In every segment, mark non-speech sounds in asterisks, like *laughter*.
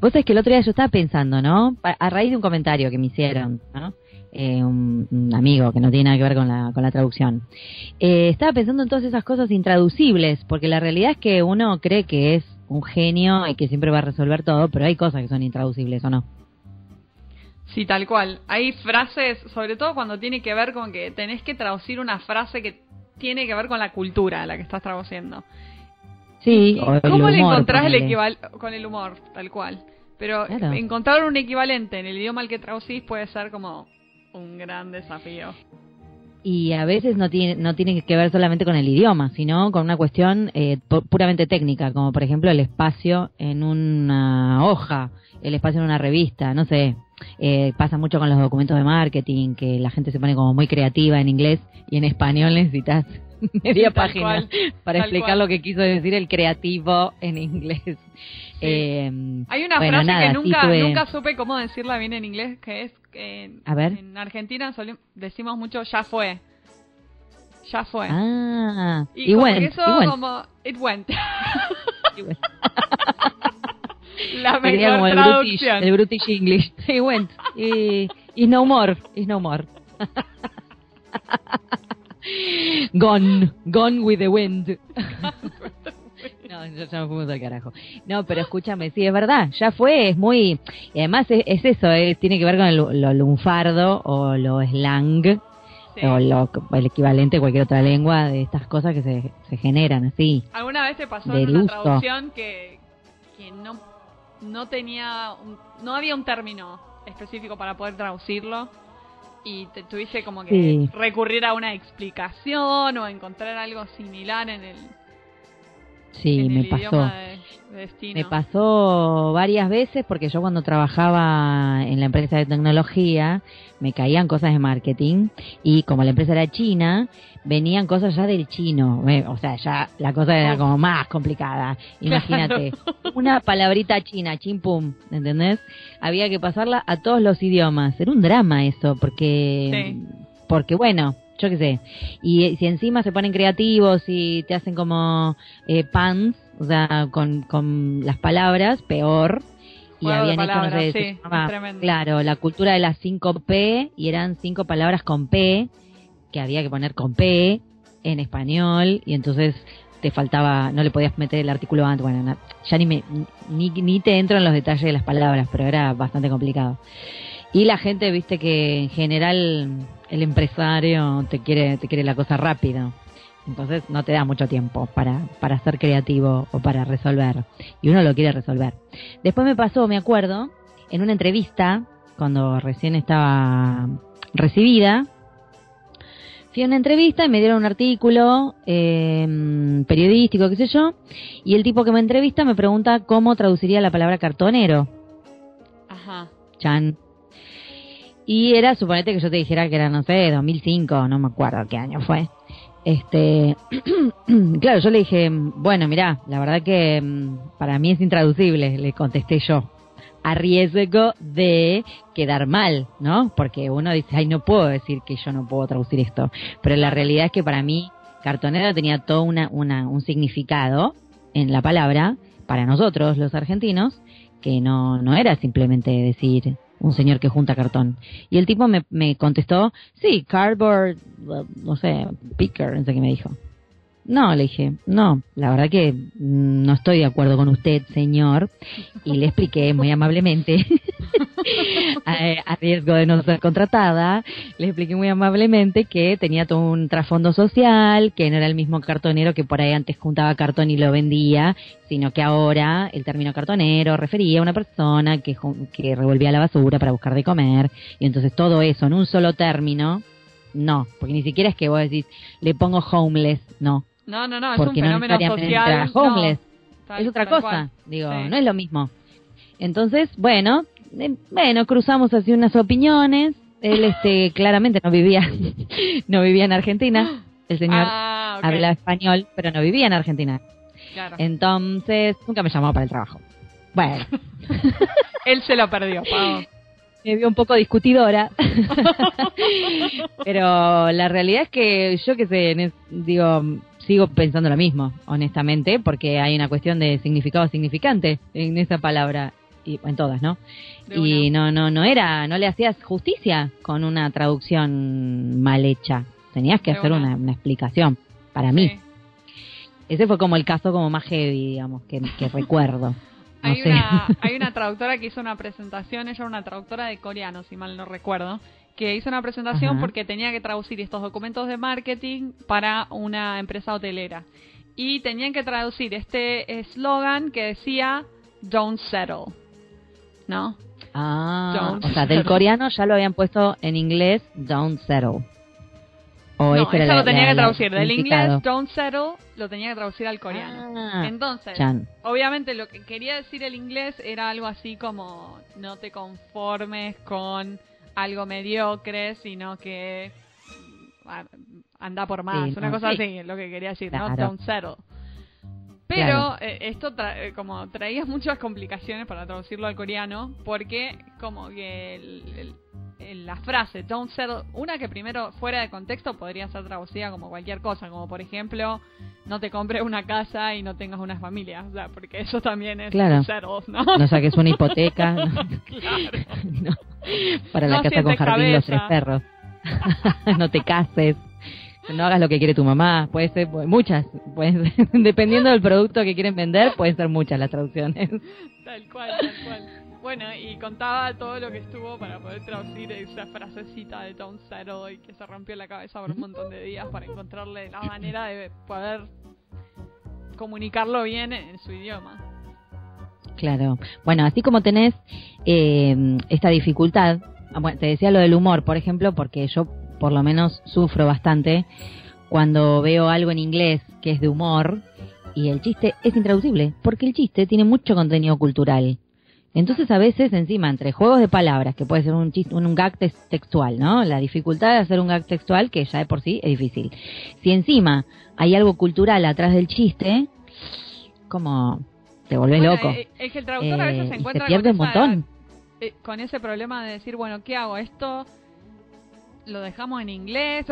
Vos sabés que el otro día yo estaba pensando, ¿no? A raíz de un comentario que me hicieron, ¿no? Eh, un, amigo que no tiene nada que ver con la, con la traducción. Eh, estaba pensando en todas esas cosas intraducibles, porque la realidad es que uno cree que es un genio y que siempre va a resolver todo, pero hay cosas que son intraducibles, ¿o no? Sí, tal cual. Hay frases, sobre todo cuando tiene que ver con que tenés que traducir una frase que tiene que ver con la cultura a la que estás traduciendo. Sí, ¿Cómo le encontrás el equivalente con el humor, tal cual? Pero encontrar un equivalente en el idioma al que traducís puede ser como un gran desafío. Y a veces no tiene, no tiene que ver solamente con el idioma, sino con una cuestión eh, puramente técnica, como por ejemplo el espacio en una hoja, el espacio en una revista, no sé. Eh, pasa mucho con los documentos de marketing, que la gente se pone como muy creativa en inglés y en español necesitas *laughs* media página para explicar lo que quiso decir el creativo en inglés. Eh, Hay una frase que nunca, nunca supe cómo decirla bien en inglés, que es que A ver. en Argentina decimos mucho ya fue. Ya fue. Ah, y, eso como it went. *laughs* La mejor traducción. El British, el British English. *laughs* It went. Y, no more. Is no more. Gone, *laughs* gone with the wind. No, ya me fuimos al carajo. No, pero escúchame, sí, es verdad, ya fue, es muy... Y además es, eso, eh, tiene que ver con lo lunfardo o lo slang, o lo, el equivalente de cualquier otra lengua de estas cosas que se, se generan así. ¿Alguna vez te pasó en una traducción que, que no, no tenía... no había un término específico para poder traducirlo? Y te tuviste como que recurrir a una explicación o encontrar algo similar en el Sí, me pasó. me pasó varias veces porque yo cuando trabajaba en la empresa de tecnología me caían cosas de marketing y como la empresa era china, venían cosas ya del chino. O sea, ya la cosa era como más complicada. Imagínate, una palabrita china, chimpum, ¿entendés? Había que pasarla a todos los idiomas. Era un drama eso porque... Porque bueno, yo qué sé. Y si encima se ponen creativos y te hacen como eh, pans, o sea, con, con las palabras, peor. y habían hecho, no sé, claro, la cultura de las 5 P, y eran cinco palabras con P, que había que poner con P en español, y entonces te faltaba, no le podías meter el artículo antes, bueno, ya ni, me, ni, ni te entro en los detalles de las palabras, pero era bastante complicado. Y la gente, viste que en general el empresario te quiere, te quiere la cosa rápido. Entonces no te da mucho tiempo para, para ser creativo o para resolver. Y uno lo quiere resolver. Después me pasó, me acuerdo, en una entrevista, cuando recién estaba recibida, fui a una entrevista y me dieron un artículo em, periodístico, qué sé yo, y el tipo que me entrevista me pregunta cómo traduciría la palabra cartonero. Ajá. Chan. Y era, suponete que yo te dijera que era, no sé, 2005, no me acuerdo qué año fue. Este, *clears throat* claro, yo le dije, bueno, mira, la verdad que mm, para mí es intraducible, le contesté yo, a riesgo de quedar mal, ¿no? Porque uno dice, ay, no puedo decir que yo no puedo traducir esto, pero la realidad es que para mí cartonero tenía todo una, una, un significado en la palabra para nosotros los argentinos que no, no era simplemente decir un señor que junta cartón. Y el tipo me, me contestó, sí, cardboard, no sé, picker, no sé qué me dijo. No, le dije, no, la verdad que no estoy de acuerdo con usted, señor. Y le expliqué muy amablemente, *laughs* a, riesgo de no ser contratada, le expliqué muy amablemente que tenía todo un trasfondo social, que no era el mismo cartonero que por ahí antes juntaba cartón y lo vendía, sino que ahora el término cartonero refería a una persona que, que revolvía la basura para buscar de comer. Y entonces todo eso en un solo término, no, porque ni siquiera es que vos decís, le pongo homeless, no no, no, no, es un fenómeno social. Homeless. es otra cosa, digo, no es lo mismo. Entonces, bueno, eh, bueno, cruzamos así unas opiniones. Él este *laughs* claramente no vivía *laughs* no vivía en Argentina. El señor ah, habla español, pero no vivía en Argentina. Claro. Entonces, nunca me llamó para el trabajo. Bueno. *laughs* Él se lo perdió, Me vio un poco discutidora. pero la realidad es que yo que sé, digo, sigo pensando lo mismo, honestamente, porque hay una cuestión de significado significante en esa palabra. y en todas, ¿no? y no, no, no era, no le hacías justicia con una traducción mal hecha. Tenías que hacer una. explicación, para mí. Ese fue como el caso como más heavy, digamos, que, *laughs* recuerdo. hay, una, hay una *laughs* traductora que hizo una presentación, ella era una traductora de coreano, si mal no recuerdo, que hizo una presentación porque tenía que traducir estos documentos de marketing para una empresa hotelera. Y tenían que traducir este eslogan que decía Don't settle. ¿No? Ah, o sea, del coreano ya lo habían puesto en inglés Don't settle. O no, eso lo tenía que traducir. Del inglés Don't settle lo tenía que traducir al coreano. Ah, Entonces, obviamente lo que quería decir el inglés era algo así como no te conformes con algo mediocre, sino que ah, anda por más, una cosa así, lo que quería decir, no don't settle. Pero eh, esto eh, como traía muchas complicaciones para traducirlo al coreano, porque como que la frase don't settle, una que primero fuera de contexto podría ser traducida como cualquier cosa, como por ejemplo, no te compres una casa y no tengas una familia, o sea, porque eso también es claro. settle, ¿no? No saques una hipoteca. *laughs* claro. *laughs* *laughs* Para la casa con jardín los tres perros. *laughs* no te cases no hagas lo que quiere tu mamá, puede ser muchas, puede *laughs* dependiendo del producto que quieren vender, pueden ser muchas las traducciones. Tal cual, tal cual. Bueno, y contaba todo lo que estuvo para poder traducir esa frasecita de Tom y que se rompió la cabeza por un montón de días para encontrarle la manera de poder comunicarlo bien en su idioma. Claro. Bueno, así como tenés eh, esta dificultad, ah, te decía lo del humor, por ejemplo, porque yo por lo menos sufro bastante cuando veo algo en inglés que es de humor y el chiste es intraducible, porque el chiste tiene mucho contenido cultural. Entonces a veces encima entre juegos de palabras, que puede ser un chiste, un, gag textual, ¿no? La dificultad de hacer un gag textual que ya de por sí es difícil. Si encima hay algo cultural atrás del chiste, como te volvés loco. Eh, es que el traductor a veces se eh, encuentra pierde un montón. Eh, con ese problema de decir, bueno, ¿qué hago? Esto lo dejamos en inglés,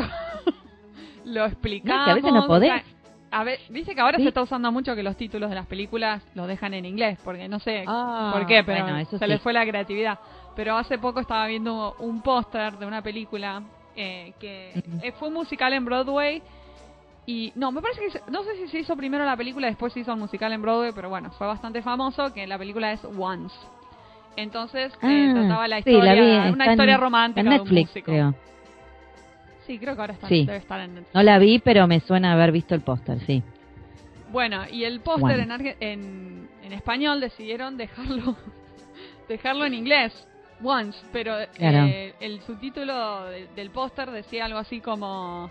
*laughs* lo explicamos. a veces no podés. A ver, dice que ahora se está usando mucho que los títulos de las películas los dejan en inglés, porque no sé ah, por qué, pero se les fue la creatividad. Pero hace poco estaba viendo un póster de una película eh, que eh, fue musical en Broadway y no, me parece que no sé si se hizo primero la película, después se hizo el musical en Broadway, pero bueno, fue bastante famoso que la película es Once. Entonces eh, ah, trataba la historia, una historia romántica de un músico. Sí, creo que ahora está, debe estar en No la vi, pero me suena haber visto el póster, sí. Bueno, y el póster en, en, en, español decidieron dejarlo *laughs* dejarlo en inglés, once, pero eh, el subtítulo del póster decía algo así como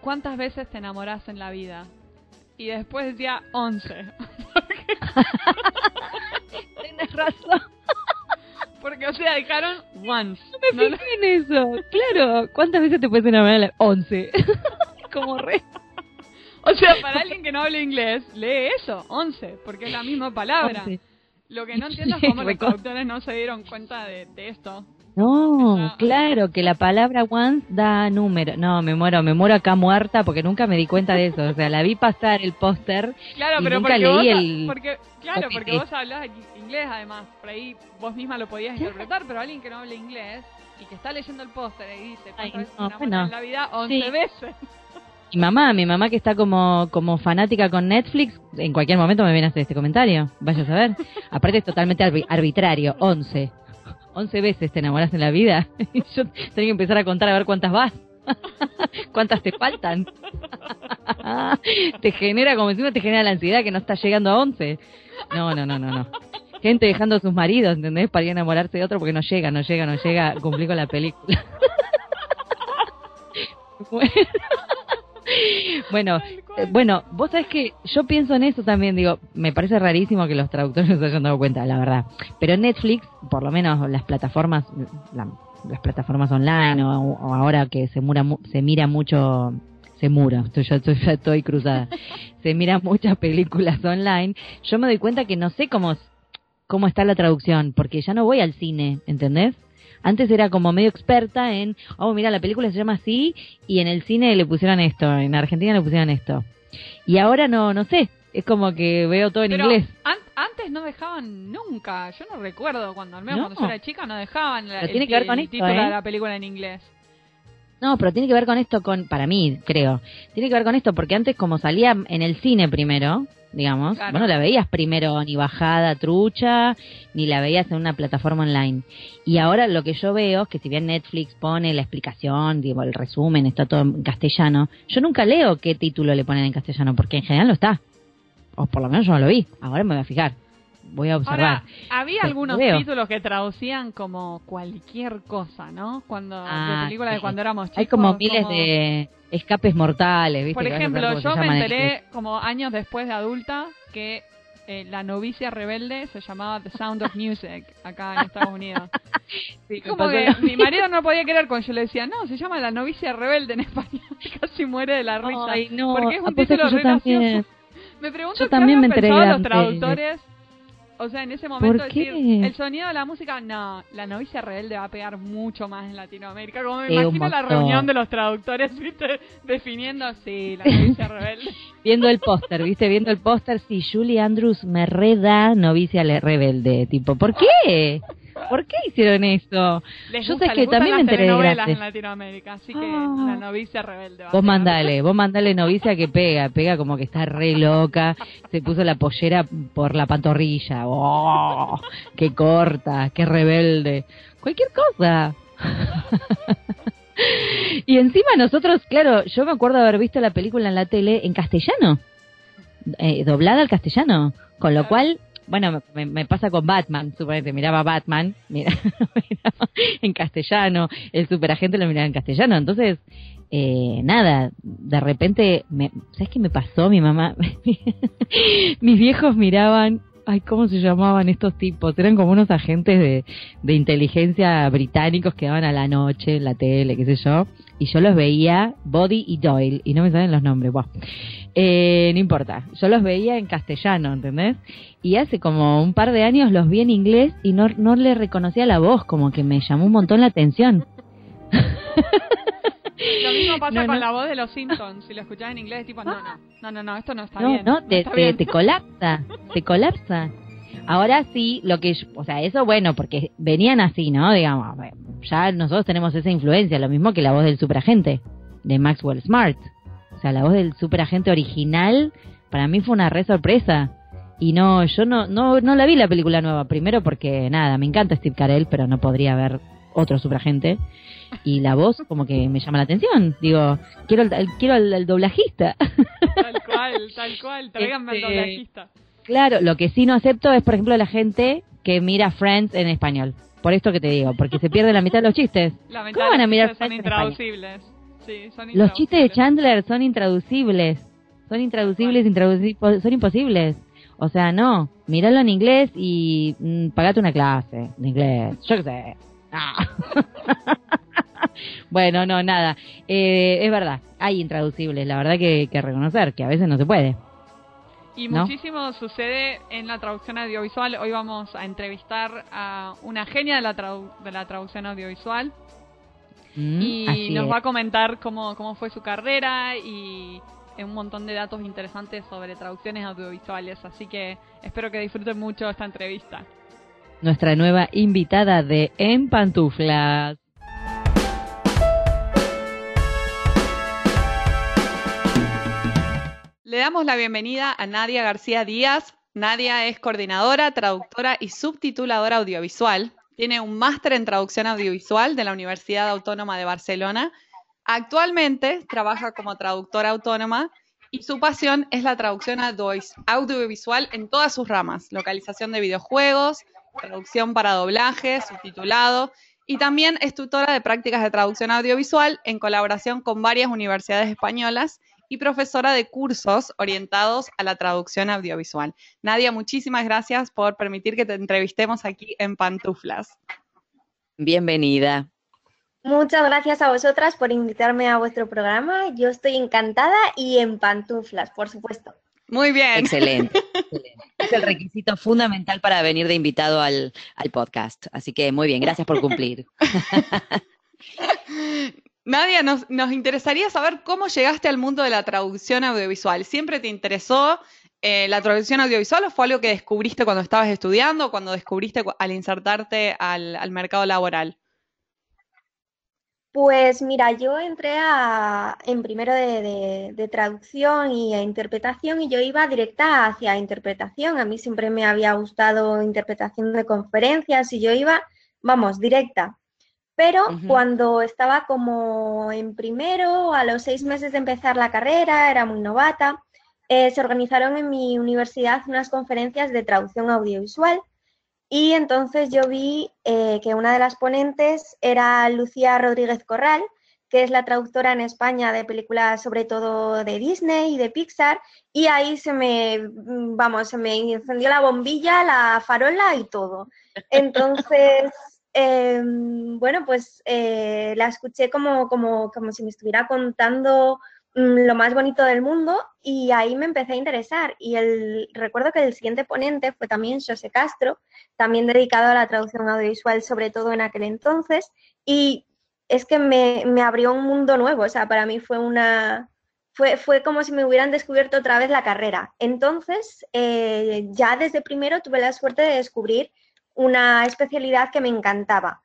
¿Cuántas veces te enamoras en la vida? Y después decía 11. Tienes razón. Porque, o sea, dejaron once. No me fijé en eso. Claro. ¿Cuántas veces te puedes enamorar? Once. *laughs* Como re. O sea, para alguien que no hable inglés, lee eso, once, porque es la misma palabra. Lo que no entiendo es *laughs* cómo los traductores no se dieron cuenta de esto. No, claro, que la palabra once da número. No, me muero, me muero acá muerta porque nunca me di cuenta de eso. O sea, la vi pasar el póster claro, y pero nunca leí el... Porque, claro, porque vos hablas inglés además. Por ahí vos misma lo podías interpretar, pero alguien que no hable inglés y que está leyendo el póster y dice, ¿cuántas veces en la vida? 11 veces. *laughs* Mi mamá, mi mamá que está como, como fanática con Netflix, en cualquier momento me viene a hacer este comentario. Vaya a saber. *laughs* Aparte es totalmente arbitrario, 11. 11 veces te enamoras en la vida. *laughs* Yo tengo que empezar a contar a ver cuántas vas. *laughs* ¿Cuántas te faltan? *laughs* te genera, como encima te genera la ansiedad que no estás llegando a 11. No, no, no, no, no. Gente dejando a sus maridos, ¿entendés? Para ir a enamorarse de otro porque no llega, no llega, no llega. Cumplí con la película. bueno, *laughs* eh, bueno, vos sabés que yo pienso en eso también, digo, me parece rarísimo que los traductores *laughs* no se hayan dado cuenta, la verdad. Pero Netflix, por lo menos las plataformas, las plataformas online o, ahora que se, mura, se mira mucho, se mura, estoy, ya, estoy, ya estoy cruzada, *laughs* se mira muchas películas online, yo me doy cuenta que no sé cómo, cómo está la traducción, porque ya no voy al cine, ¿entendés? Antes era como medio experta en, oh, mira, la película se llama así y en el cine le pusieron esto, en Argentina le pusieron esto. Y ahora no, no sé, es como que veo todo en inglés. antes no dejaban nunca. Yo no recuerdo cuando, al menos cuando yo era chica, no dejaban el, tiene que ver con título de ¿eh? la película en inglés. No, pero tiene que ver con esto, con para mí, creo. Tiene que ver con esto porque antes como salía en el cine primero, digamos, bueno, la veías primero ni bajada trucha, ni la veías en una plataforma online. Y ahora lo que yo veo es que si bien Netflix pone la explicación, digo, el resumen, está todo en castellano, yo nunca leo qué título le ponen en castellano, porque en general no está. O por lo menos yo no lo vi. Ahora me voy a fijar voy a observar. había algunos títulos que traducían como cualquier cosa, ¿no? Cuando de ah, películas de cuando éramos chicos. Hay como miles de escapes mortales, ¿viste? Por ejemplo, yo me enteré como años después de adulta que eh, la novicia rebelde se llamaba The Sound of Music acá en Estados Unidos. *laughs* como que mi marido no podía creer cuando yo le decía, no, se llama la novicia rebelde en español. *laughs* Casi muere de la risa. Ay, no. Porque es un título re gracioso. Me pregunto yo también me pensado los traductores o sea, en ese momento decir, el sonido de la música, no, la novicia rebelde va a pegar mucho más en Latinoamérica. Como me imagino la reunión de los traductores, *laughs* ¿viste? Definiendo, sí, la novicia *laughs* rebelde. Viendo el póster, ¿viste? Viendo el póster, sí, Julie Andrews me reda novicia rebelde. Tipo, ¿por qué? ¿Por qué hicieron eso? Yo sé que también me enteré de gratis. en Latinoamérica, así que ah. la novicia rebelde. vos mandale, vos mandale novicia que pega, pega como que está re loca, se puso la pollera por la pantorrilla, oh, qué corta, qué rebelde, cualquier cosa. y encima nosotros, claro, yo me acuerdo de haber visto la película en la tele en castellano, eh, doblada al castellano, con lo cual bueno, me, pasa con Batman, suponete, miraba Batman, *laughs* mira, en castellano, el superagente lo miraba en castellano, entonces, eh, nada, de repente, me, ¿sabes qué me pasó? Mi mamá, *laughs* mis viejos miraban ay, ¿cómo se llamaban estos tipos? Eran como unos agentes de, de inteligencia británicos que daban a la noche en la tele, qué sé yo. Y yo los veía, Body y Doyle, y no me salen los nombres, bueno. Eh, no importa, yo los veía en castellano, ¿entendés? Y hace como un par de años los vi en inglés y no, no le reconocía la voz, como que me llamó un montón la atención. *laughs* Lo mismo pasa con la voz de los Simpsons. Si lo escuchás en inglés, tipo, no, no, no, no, esto no está bien. No, te, te, colapsa, te colapsa. Ahora sí, lo que, o sea, eso bueno, porque venían así, ¿no? Digamos, ya nosotros tenemos esa influencia, lo mismo que la voz del superagente, de Maxwell Smart. O sea, la voz del superagente original, para mí fue una re sorpresa. Y no, yo no, no, no la vi la película nueva, primero porque, nada, me encanta Steve Carell, pero no podría ver otro superagente y la voz como que me llama la atención. Digo, quiero el, quiero el, doblajista. Tal cual, tal cual, *laughs* tráiganme al este, doblajista. Claro, lo que sí no acepto es, por ejemplo, la gente que mira Friends en español. Por esto que te digo, porque se pierde la mitad de los chistes. *laughs* ¿Cómo van a mirar son intraducibles. Sí, son Los chistes de Chandler son intraducibles. Son intraducibles, son imposibles. O sea, no, míralo en inglés y mm, pagate una clase de inglés. Yo qué sé. *laughs* Bueno, no, nada. Eh, es verdad, hay intraducibles, la verdad que, que reconocer que a veces no se puede. Y muchísimo sucede en la traducción audiovisual. Hoy vamos a entrevistar a una genia de la, de la traducción audiovisual. Mm, y nos va a comentar cómo, cómo fue su carrera y un montón de datos interesantes sobre traducciones audiovisuales. Así que espero que disfruten mucho esta entrevista. Nuestra nueva invitada de En Pantuflas. Le damos la bienvenida a Nadia García Díaz. Nadia es coordinadora, traductora y subtituladora audiovisual. Tiene un máster en traducción audiovisual de la Universidad Autónoma de Barcelona. Actualmente trabaja como traductora autónoma y su pasión es la traducción audiovisual en todas sus ramas, localización de videojuegos, traducción para doblaje, subtitulado y también es tutora de prácticas de traducción audiovisual en colaboración con varias universidades españolas y profesora de cursos orientados a la traducción audiovisual. Nadia, muchísimas gracias por permitir que te entrevistemos aquí en Pantuflas. Bienvenida. Muchas gracias a vosotras por invitarme a vuestro programa. Yo estoy encantada y en pantuflas, por supuesto. Muy bien. *laughs* Excelente, Es el requisito fundamental para venir de invitado al, al podcast. Así que muy bien, gracias por cumplir. *laughs* Nadia, nos, nos, interesaría saber cómo llegaste al mundo de la traducción audiovisual. ¿Siempre te interesó? eh, la traducción audiovisual o fue algo que descubriste cuando estabas estudiando o cuando descubriste al insertarte al, mercado laboral? Pues mira, yo entré en primero de, traducción y interpretación y yo iba directa hacia interpretación. A mí siempre me había gustado interpretación de conferencias y yo iba, vamos, directa. Pero cuando estaba como en primero, a los seis meses de empezar la carrera, era muy novata, eh, se organizaron en mi universidad unas conferencias de traducción audiovisual y entonces yo vi eh, que una de las ponentes era Lucía Rodríguez Corral, que es la traductora en España de películas sobre todo de Disney y de Pixar, y ahí se me, vamos, se me encendió la bombilla, la farola y todo. Entonces, *laughs* em, bueno, pues eh, la escuché como, como, como si me estuviera contando Mm, lo más bonito del mundo y ahí me empecé a interesar. Y el, recuerdo que el siguiente ponente fue también José Castro, también dedicado a la traducción audiovisual, sobre todo en aquel entonces. Y es que me, abrió un mundo nuevo, o sea, para mí fue una... Fue, fue como si me hubieran descubierto otra vez la carrera. Entonces, eh, ya desde primero tuve la suerte de descubrir una especialidad que me encantaba.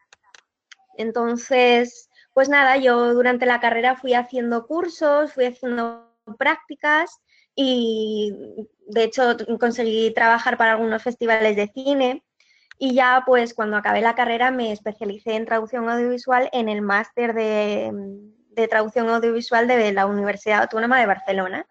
Entonces, pues nada, yo durante la carrera fui haciendo cursos, fui haciendo prácticas y de hecho conseguí trabajar para algunos festivales de cine y ya pues cuando acabé la carrera me especialicé en traducción audiovisual en el máster de, traducción audiovisual de la Universidad Autónoma de Barcelona.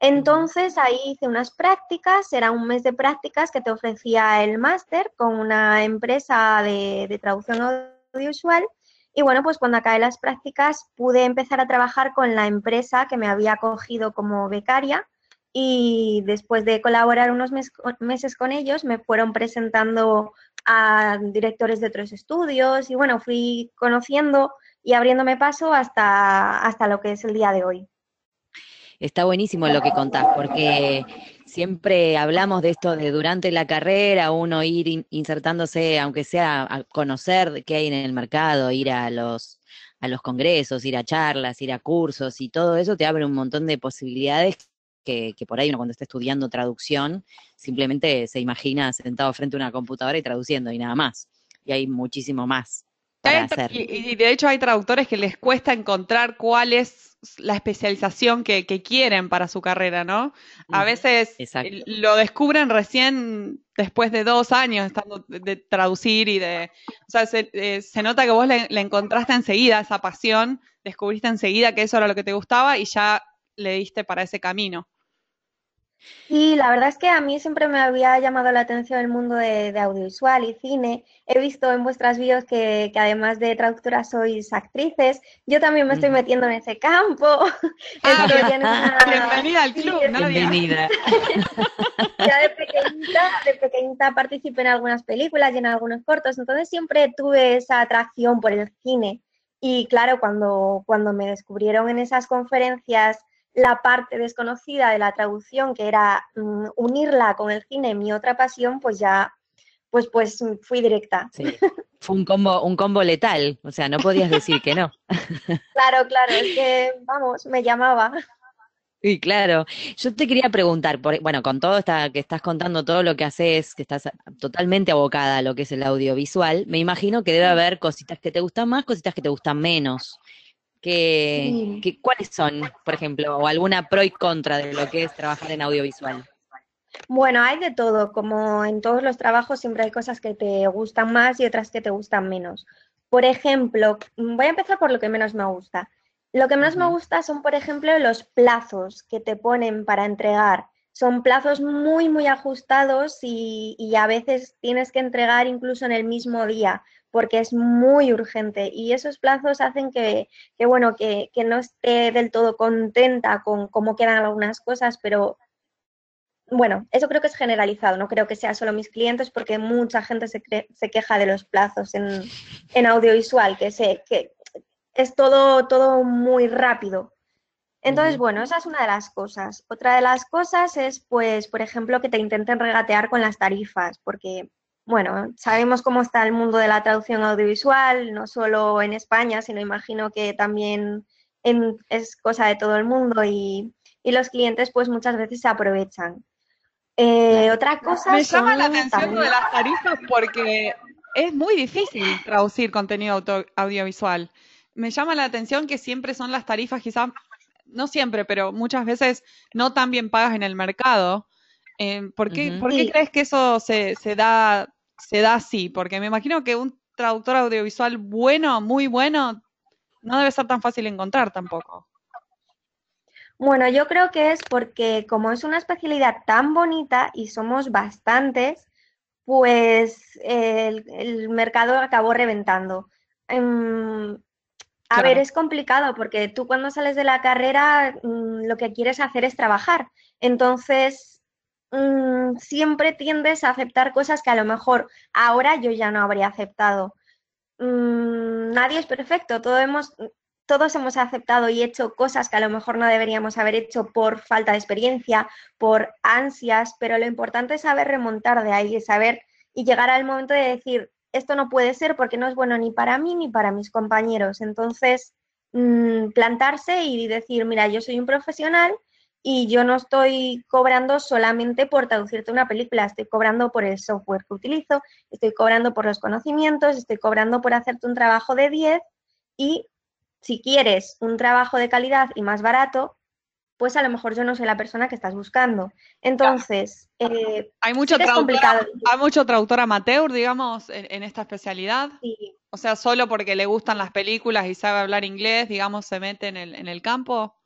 Entonces ahí hice unas prácticas, era un mes de prácticas que te ofrecía el máster con una empresa de, traducción audiovisual y bueno, pues cuando acabé las prácticas pude empezar a trabajar con la empresa que me había acogido como becaria y después de colaborar unos meses con ellos me fueron presentando a directores de otros estudios y bueno, fui conociendo y abriéndome paso hasta, hasta lo que es el día de hoy. Está buenísimo lo que contás, porque siempre hablamos de esto de durante la carrera, uno ir insertándose, aunque sea a conocer qué hay en el mercado, ir a los, a los congresos, ir a charlas, ir a cursos y todo eso te abre un montón de posibilidades que, que por ahí uno cuando está estudiando traducción simplemente se imagina sentado frente a una computadora y traduciendo y nada más. Y hay muchísimo más para hacer. y de hecho hay traductores que les cuesta encontrar cuál es la especialización que, quieren para su carrera, ¿no? A veces lo descubren recién después de dos años estando de, traducir y de... O sea, se, eh, nota que vos le, encontraste enseguida esa pasión, descubriste enseguida que eso era lo que te gustaba y ya le diste para ese camino. Y la verdad es que a mí siempre me había llamado la atención el mundo de, audiovisual y cine. He visto en vuestras vídeos que, además de traductoras sois actrices. Yo también me estoy metiendo en ese campo. Ah, *laughs* *laughs* bienvenida al club, Bienvenida. *laughs* ya de pequeñita, de pequeñita participé en algunas películas y en algunos cortos, entonces siempre tuve esa atracción por el cine. Y claro, cuando, cuando me descubrieron en esas conferencias la parte desconocida de la traducción, que era mm, unirla con el cine, mi otra pasión, pues ya, pues, pues fui directa. Fue un combo, un combo letal, o sea, no podías decir que no. *laughs* claro, claro, es que, vamos, me llamaba. Sí, claro. Yo te quería preguntar, bueno, con todo esta, que estás contando todo lo que haces, que estás totalmente abocada a lo que es el audiovisual, me imagino que debe haber cositas que te gustan más, cositas que te gustan menos. Que, ¿Cuáles son, por ejemplo, o alguna pro y contra de lo que es trabajar en audiovisual? Bueno, hay de todo, como en todos los trabajos siempre hay cosas que te gustan más y otras que te gustan menos. Por ejemplo, voy a empezar por lo que menos me gusta. Lo que menos me gusta son, por ejemplo, los plazos que te ponen para entregar. Son plazos muy, muy ajustados y, y, a veces tienes que entregar incluso en el mismo día porque es muy urgente y esos plazos hacen que, bueno, que, no esté del todo contenta con cómo quedan algunas cosas, pero bueno, eso creo que es generalizado, no creo que sea solo mis clientes porque mucha gente se, se queja de los plazos en, audiovisual, que, sé que es todo, todo muy rápido. Entonces, bueno, esa es una de las cosas. Otra de las cosas es, pues, por ejemplo, que te intenten regatear con las tarifas, porque bueno, sabemos cómo está el mundo de la traducción audiovisual, no solo en España, sino imagino que también es cosa de todo el mundo y, los clientes pues muchas veces se aprovechan. Eh, otra cosa. Me llama la atención de las tarifas porque es muy difícil traducir contenido audiovisual. Me llama la atención que siempre son las tarifas, quizás, no siempre, pero muchas veces no tan bien pagas en el mercado. Eh, ¿Por qué, ¿por qué crees que eso se, se, da, se da así? Porque me imagino que un traductor audiovisual bueno, muy bueno, no debe ser tan fácil encontrar tampoco. Bueno, yo creo que es porque como es una especialidad tan bonita y somos bastantes, pues el, mercado acabó reventando. Em, a ver, es complicado porque tú cuando sales de la carrera mm, lo que quieres hacer es trabajar. Entonces, mm, siempre tiendes a aceptar cosas que a lo mejor ahora yo ya no habría aceptado. Mm, nadie es perfecto, todos hemos, todos hemos aceptado y hecho cosas que a lo mejor no deberíamos haber hecho por falta de experiencia, por ansias, pero lo importante es saber remontar de ahí, saber y llegar al momento de decir, esto no puede ser porque no es bueno ni para mí ni para mis compañeros. Entonces, mm, plantarse y decir, mira, yo soy un profesional y yo no estoy cobrando solamente por traducirte una película, estoy cobrando por el software que utilizo, estoy cobrando por los conocimientos, estoy cobrando por hacerte un trabajo de 10 y si quieres un trabajo de calidad y más barato, pues a lo mejor yo no soy la persona que estás buscando. Entonces, eh, hay mucho traductor, hay mucho traductor amateur, digamos, en, esta especialidad. Sí. O sea, solo porque le gustan las películas y sabe hablar inglés, digamos, se mete en el, en el campo.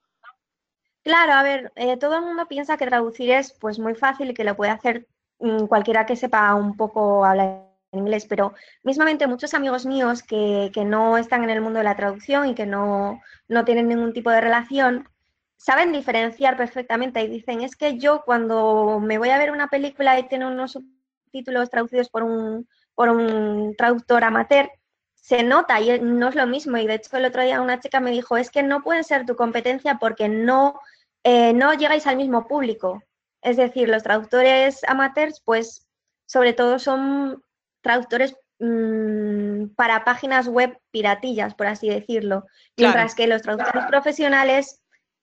Claro, a ver, eh, todo el mundo piensa que traducir es pues muy fácil y que lo puede hacer mm, cualquiera que sepa un poco hablar inglés, pero mismamente muchos amigos míos que, que, no están en el mundo de la traducción y que no, no tienen ningún tipo de relación, saben diferenciar perfectamente y dicen, es que yo cuando me voy a ver una película y tiene unos subtítulos traducidos por un, por un traductor amateur, se nota y no es lo mismo. Y de hecho el otro día una chica me dijo, es que no puede ser tu competencia porque no, eh, no llegáis al mismo público. Es decir, los traductores amateurs, pues sobre todo son traductores mm, para páginas web piratillas, por así decirlo. Mientras que los traductores profesionales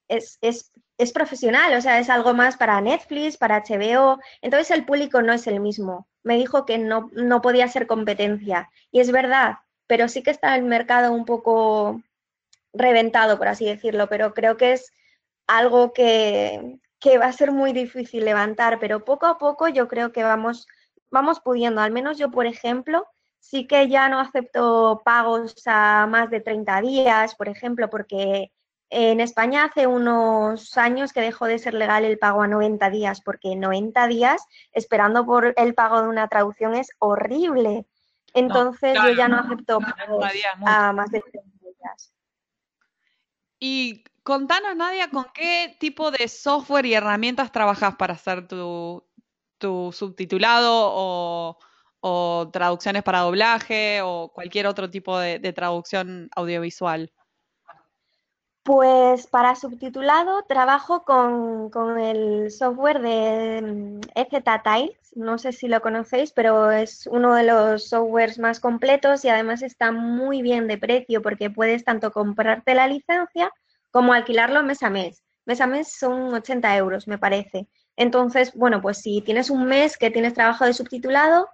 es, es, es, profesional, o sea, es algo más para Netflix, para HBO, entonces el público no es el mismo. Me dijo que no, no podía ser competencia. Y es verdad, pero sí que está el mercado un poco reventado, por así decirlo, pero creo que es algo que, que va a ser muy difícil levantar, pero poco a poco yo creo que vamos, vamos pudiendo. Al menos yo, por ejemplo, sí que ya no acepto pagos a más de 30 días, por ejemplo, porque en España hace unos años que dejó de ser legal el pago a 90 días, porque 90 días esperando por el pago de una traducción es horrible. Entonces yo ya no acepto pagos a más de 30 días. Y contanos, Nadia, ¿con qué tipo de software y herramientas trabajas para hacer tu, subtitulado o, traducciones para doblaje o cualquier otro tipo de traducción audiovisual? Pues para subtitulado trabajo con, el software de EZ Tiles, no sé si lo conocéis, pero es uno de los softwares más completos y además está muy bien de precio porque puedes tanto comprarte la licencia como alquilarlo mes a mes. Mes a mes son 80 euros, me parece. Entonces, bueno, pues si tienes un mes que tienes trabajo de subtitulado,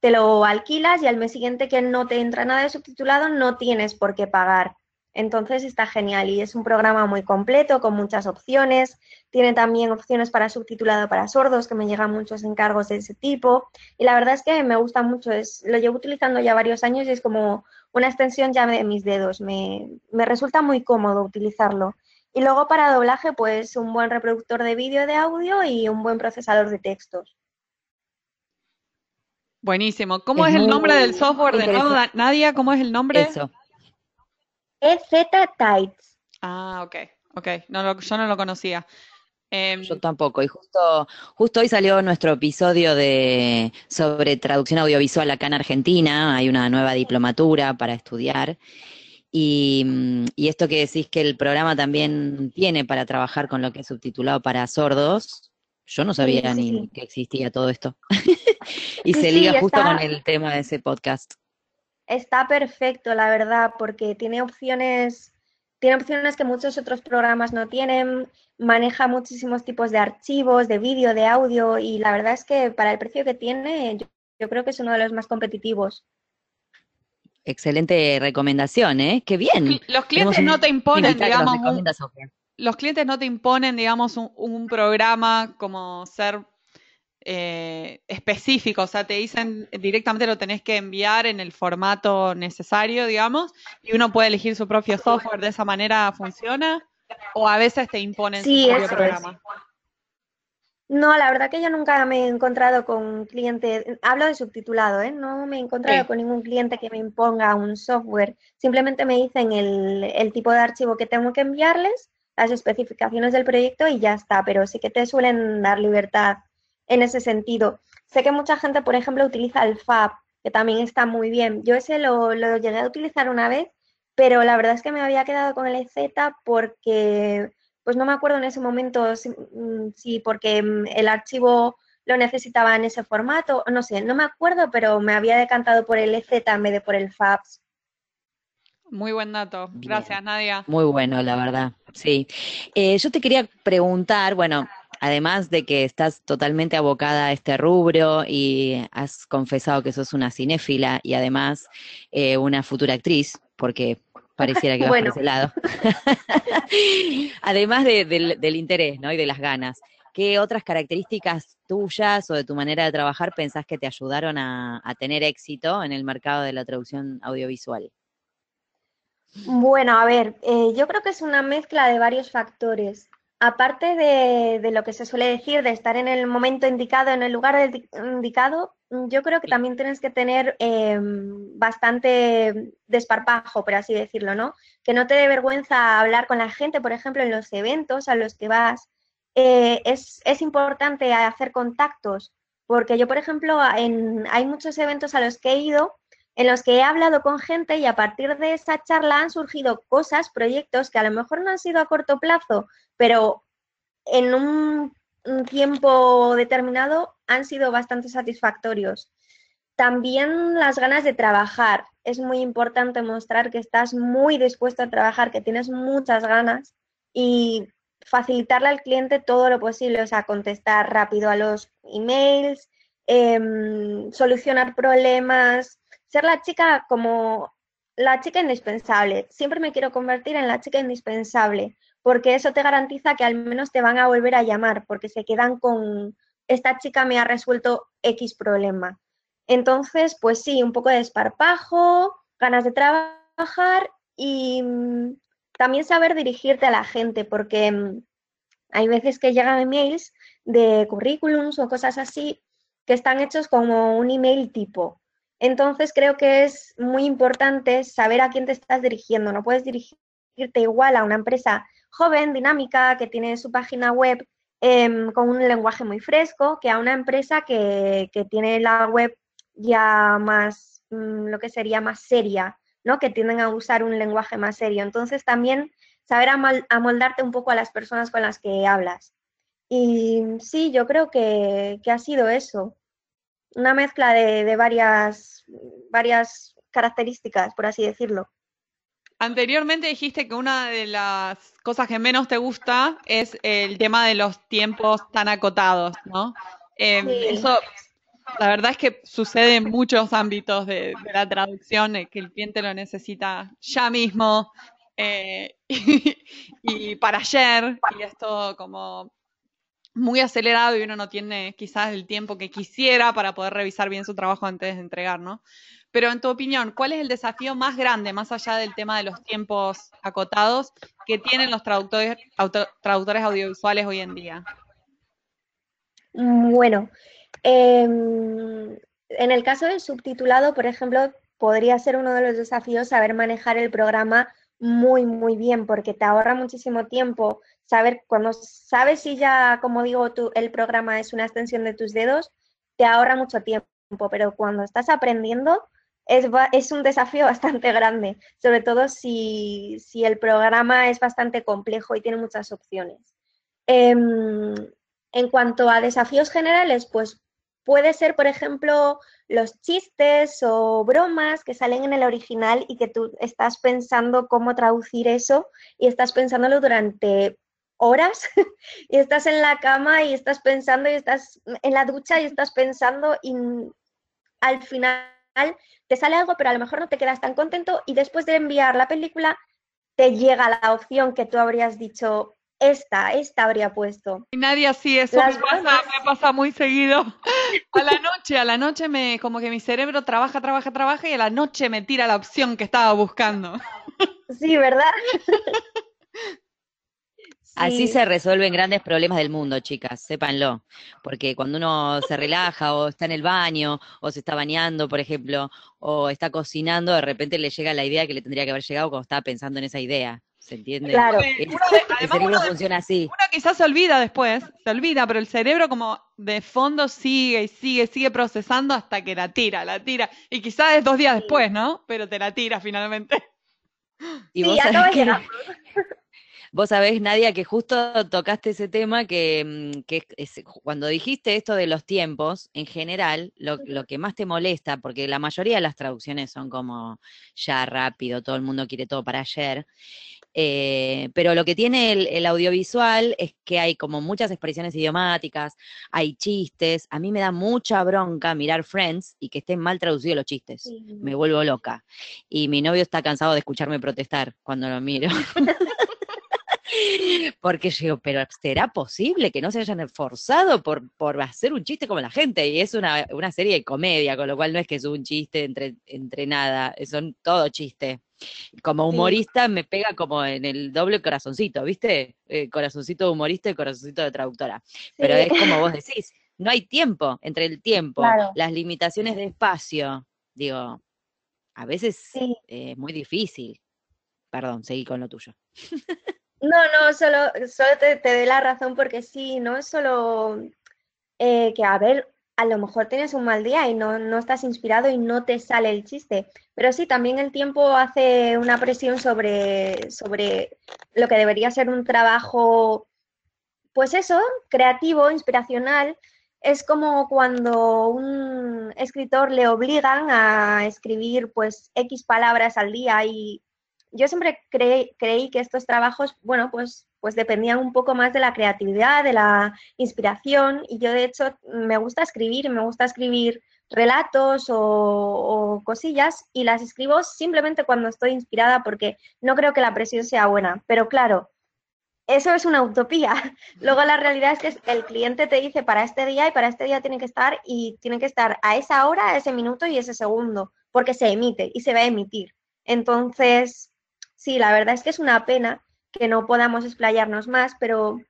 te lo alquilas y al mes siguiente que no te entra nada de subtitulado, no tienes por qué pagar entonces está genial y es un programa muy completo con muchas opciones. Tiene también opciones para subtitulado para sordos, que me llegan muchos encargos de ese tipo. Y la verdad es que me gusta mucho. Es, lo llevo utilizando ya varios años y es como una extensión ya de mis dedos. Me, me resulta muy cómodo utilizarlo. Y luego para doblaje, pues un buen reproductor de vídeo de audio y un buen procesador de textos. Buenísimo. ¿Cómo es, el nombre del software de nuevo, Nadia? ¿Cómo es el nombre? Eso. EZ Tights. Ah, ok, ok. No, yo no lo conocía. Em, yo tampoco, y justo, justo hoy salió nuestro episodio de sobre traducción audiovisual acá en Argentina, hay una nueva diplomatura para estudiar, y, y, esto que decís que el programa también tiene para trabajar con lo que es subtitulado para sordos, yo no sabía ni que existía todo esto. *laughs* y se liga justo con el tema de ese podcast está perfecto, la verdad, porque tiene opciones tiene opciones que muchos otros programas no tienen, maneja muchísimos tipos de archivos, de vídeo, de audio y la verdad es que para el precio que tiene yo, creo que es uno de los más competitivos. Excelente recomendación, ¿eh? Qué bien. Los clientes no te imponen, digamos, los clientes no te imponen, digamos, un programa como ser eh, específico, o sea, te dicen directamente lo tenés que enviar en el formato necesario, digamos, y uno puede elegir su propio software, de esa manera funciona, o a veces te imponen su propio programa. No, la verdad que yo nunca me he encontrado con cliente, hablo de subtitulado, ¿eh? no me he encontrado con ningún cliente que me imponga un software, simplemente me dicen el, el tipo de archivo que tengo que enviarles, las especificaciones del proyecto y ya está, pero sí que te suelen dar libertad en ese sentido. Sé que mucha gente, por ejemplo, utiliza el FAB, que también está muy bien. Yo ese lo, llegué a utilizar una vez, pero la verdad es que me había quedado con el EZ porque, pues no me acuerdo en ese momento si, mm, porque mm, el archivo lo necesitaba en ese formato, no sé, no me acuerdo, pero me había decantado por el EZ en vez de por el FABS. Muy buen dato. Gracias, Nadia. Muy bueno, la verdad. Sí. Eh, yo te quería preguntar, bueno, además de que estás totalmente abocada a este rubro y has confesado que sos una cinéfila y además eh, una futura actriz, porque pareciera que *laughs* vas por ese lado. *laughs* además del, interés ¿no? y de las ganas, ¿qué otras características tuyas o de tu manera de trabajar pensás que te ayudaron a, tener éxito en el mercado de la traducción audiovisual? Bueno, a ver, eh, yo creo que es una mezcla de varios factores aparte de, lo que se suele decir, de estar en el momento indicado, en el lugar indicado, yo creo que también tienes que tener em, bastante desparpajo, por así decirlo, ¿no? Que no te dé vergüenza hablar con la gente, por ejemplo, en los eventos a los que vas. Eh, es, importante hacer contactos, porque yo, por ejemplo, hay muchos eventos a los que he ido en los que he hablado con gente y a partir de esa charla han surgido cosas, proyectos que a lo mejor no han sido a corto plazo, pero en un, tiempo determinado han sido bastante satisfactorios. También las ganas de trabajar. Es muy importante mostrar que estás muy dispuesto a trabajar, que tienes muchas ganas y facilitarle al cliente todo lo posible, o sea, contestar rápido a los emails, em, solucionar problemas, ser la chica como la chica indispensable. Siempre me quiero convertir en la chica indispensable, porque eso te garantiza que al menos te van a volver a llamar, porque se quedan con, esta chica me ha resuelto X problema. Entonces, pues sí, un poco de esparpajo, ganas de trabajar y mm, también saber dirigirte a la gente, porque mm, hay veces que llegan emails de currículums o cosas así que están hechos como un email tipo. Entonces creo que es muy importante saber a quién te estás dirigiendo. No puedes dirigirte igual a una empresa joven, dinámica, que tiene su página web em, con un lenguaje muy fresco, que a una empresa que, tiene la web ya más, mm, lo que sería más seria, ¿no? Que tienden a usar un lenguaje más serio. Entonces también saber amoldarte un poco a las personas con las que hablas. Y sí, yo creo que ha sido eso una mezcla de, varias, varias características, por así decirlo. Anteriormente dijiste que una de las cosas que menos te gusta es el tema de los tiempos tan acotados, ¿no? Em, eso, la verdad es que sucede en muchos ámbitos de, la traducción, que el cliente lo necesita ya mismo eh, *laughs* y, para ayer, y esto como muy acelerado y uno no tiene quizás el tiempo que quisiera para poder revisar bien su trabajo antes de entregar, ¿no? Pero en tu opinión, ¿cuál es el desafío más grande, más allá del tema de los tiempos acotados, que tienen los traductores, traductores audiovisuales hoy en día? Bueno, em, en el caso del subtitulado, por ejemplo, podría ser uno de los desafíos saber manejar el programa muy, muy bien, porque te ahorra muchísimo tiempo saber, cuando sabes si ya, como digo, tú, el programa es una extensión de tus dedos, te ahorra mucho tiempo, pero cuando estás aprendiendo es, es un desafío *laughs* bastante grande, sobre todo si, si, el programa es bastante complejo y tiene muchas opciones. Em, en cuanto a desafíos generales, pues puede ser, por ejemplo, los chistes o bromas que salen en el original y que tú estás pensando cómo traducir eso y estás pensándolo durante horas *laughs* y estás en la cama y estás pensando y estás en la ducha y estás pensando y al final te sale algo, pero a lo mejor no te quedas tan contento y después de enviar la película te llega la opción que tú habrías dicho, esta, esta habría puesto. Y nadie así, eso me pasa, me pasa, muy seguido. *laughs* A la noche, a la noche me, como que mi cerebro trabaja, trabaja, trabaja y a la noche me tira la opción que estaba buscando. Sí, ¿verdad? *laughs* Así se resuelven grandes problemas del mundo, chicas, sépanlo. Porque cuando uno se relaja o está en el baño o se está bañando, por ejemplo, o está cocinando, de repente le llega la idea que le tendría que haber llegado cuando estaba pensando en esa idea. ¿Se entiende? Claro. el *laughs* cerebro funciona así. Uno quizás se olvida después, se olvida, pero el cerebro como de fondo sigue y sigue, sigue procesando hasta que la tira, la tira. Y quizás es dos días después, ¿no? Pero te la tira finalmente. Y vos sabés *laughs* Vos sabés, Nadia, que justo tocaste ese tema que, mm, que es, cuando dijiste esto de los tiempos, en general, lo, lo, que más te molesta, porque la mayoría de las traducciones son como ya rápido, todo el mundo quiere todo para ayer, eh, pero lo que tiene el, audiovisual es que hay como muchas expresiones idiomáticas, hay chistes. A mí me da mucha bronca mirar Friends y que estén mal traducidos los chistes. Me vuelvo loca. Y mi novio está cansado de escucharme protestar cuando lo miro. *laughs* Porque yo, pero ¿será posible que no se hayan esforzado por, por hacer un chiste como la gente? Y es una, una serie de comedia, con lo cual no es que es un chiste entre, entre nada, son todo chiste. Como humorista me pega como en el doble corazoncito, ¿viste? Eh, corazoncito de humorista y corazoncito de traductora. Pero es como vos *laughs* decís, no hay tiempo entre el tiempo, las limitaciones de espacio, digo, a veces es muy difícil. Perdón, seguí con lo tuyo. *laughs* No, no, solo, solo te, doy la razón porque sí, no es solo eh, que, a ver, a lo mejor tienes un mal día y no, no, estás inspirado y no te sale el chiste, pero sí, también el tiempo hace una presión sobre, sobre lo que debería ser un trabajo, pues eso, creativo, inspiracional. Es como cuando un escritor le obligan a escribir pues X palabras al día y yo siempre creí que estos trabajos, bueno, pues, pues dependían un poco más de la creatividad, de la inspiración, y yo de hecho me gusta escribir, me gusta escribir relatos o, cosillas y las escribo simplemente cuando estoy inspirada porque no creo que la presión sea buena, pero claro, eso es una utopía. *laughs* Luego la realidad es que el cliente te dice para este día y para este día tiene que estar y tiene que estar a esa hora, a ese minuto y ese segundo, porque se emite y se va a emitir. Entonces, sí, la verdad es que es una pena que no podamos explayarnos más, pero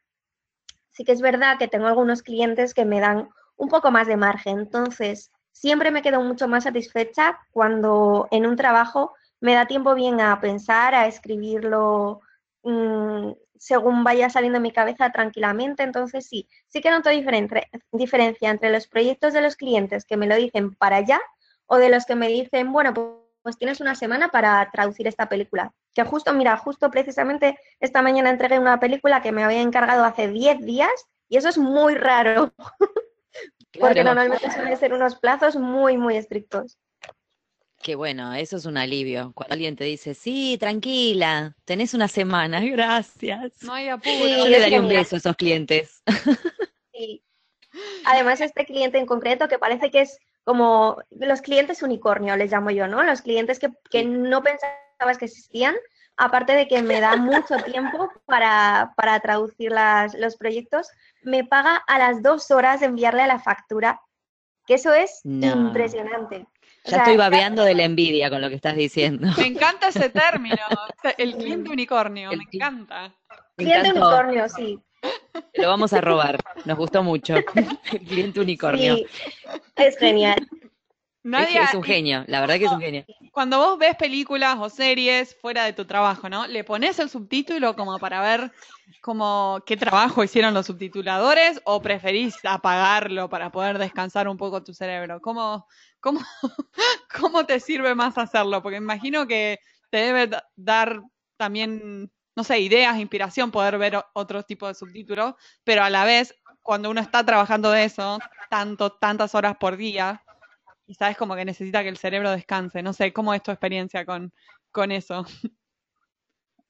sí que es verdad que tengo algunos clientes que me dan un poco más de margen. Entonces, siempre me quedo mucho más satisfecha cuando en un trabajo me da tiempo bien a pensar, a escribirlo mm, según vaya saliendo en mi cabeza tranquilamente. Entonces, sí, sí que noto diferencia entre los proyectos de los clientes que me lo dicen para allá o de los que me dicen, bueno, pues tienes una semana para traducir esta película. Que justo, mira, justo precisamente esta mañana entregué una película que me había encargado hace 10 días y eso es muy raro. *laughs* Porque normalmente suelen ser unos plazos muy, muy estrictos. Qué bueno, eso es un alivio. Cuando alguien te dice, sí, tranquila, tenés una semana, *laughs* gracias. No hay apuro. Yo le daría un beso a esos clientes. Sí. Además, este cliente en concreto que parece que es como los clientes unicornio, les llamo yo, ¿no? Los clientes que, no pensabas que existían, aparte de que me da mucho *laughs* tiempo para, traducir las, los proyectos, me paga a las dos horas de enviarle a la factura, que eso es impresionante. Ya estoy babeando de la envidia con lo que estás diciendo. Me encanta ese término, *laughs* el cliente unicornio, me encanta. cliente unicornio, sí. Lo vamos a robar, nos gustó mucho. El cliente unicornio. Sí, es genial. Nadie, es, un genio, la verdad que es un genio. Cuando vos ves películas o series fuera de tu trabajo, ¿no? ¿Le pones el subtítulo como para ver como qué trabajo hicieron los subtituladores o preferís apagarlo para poder descansar un poco tu cerebro? ¿Cómo, cómo, *laughs* cómo te sirve más hacerlo? Porque imagino que te debe dar también no sé, ideas, inspiración, poder ver otro tipo de subtítulos, pero a la vez cuando uno está trabajando de eso, tanto, tantas horas por día, y sabes como que necesita que el cerebro descanse. No sé, ¿cómo es tu experiencia con, con eso?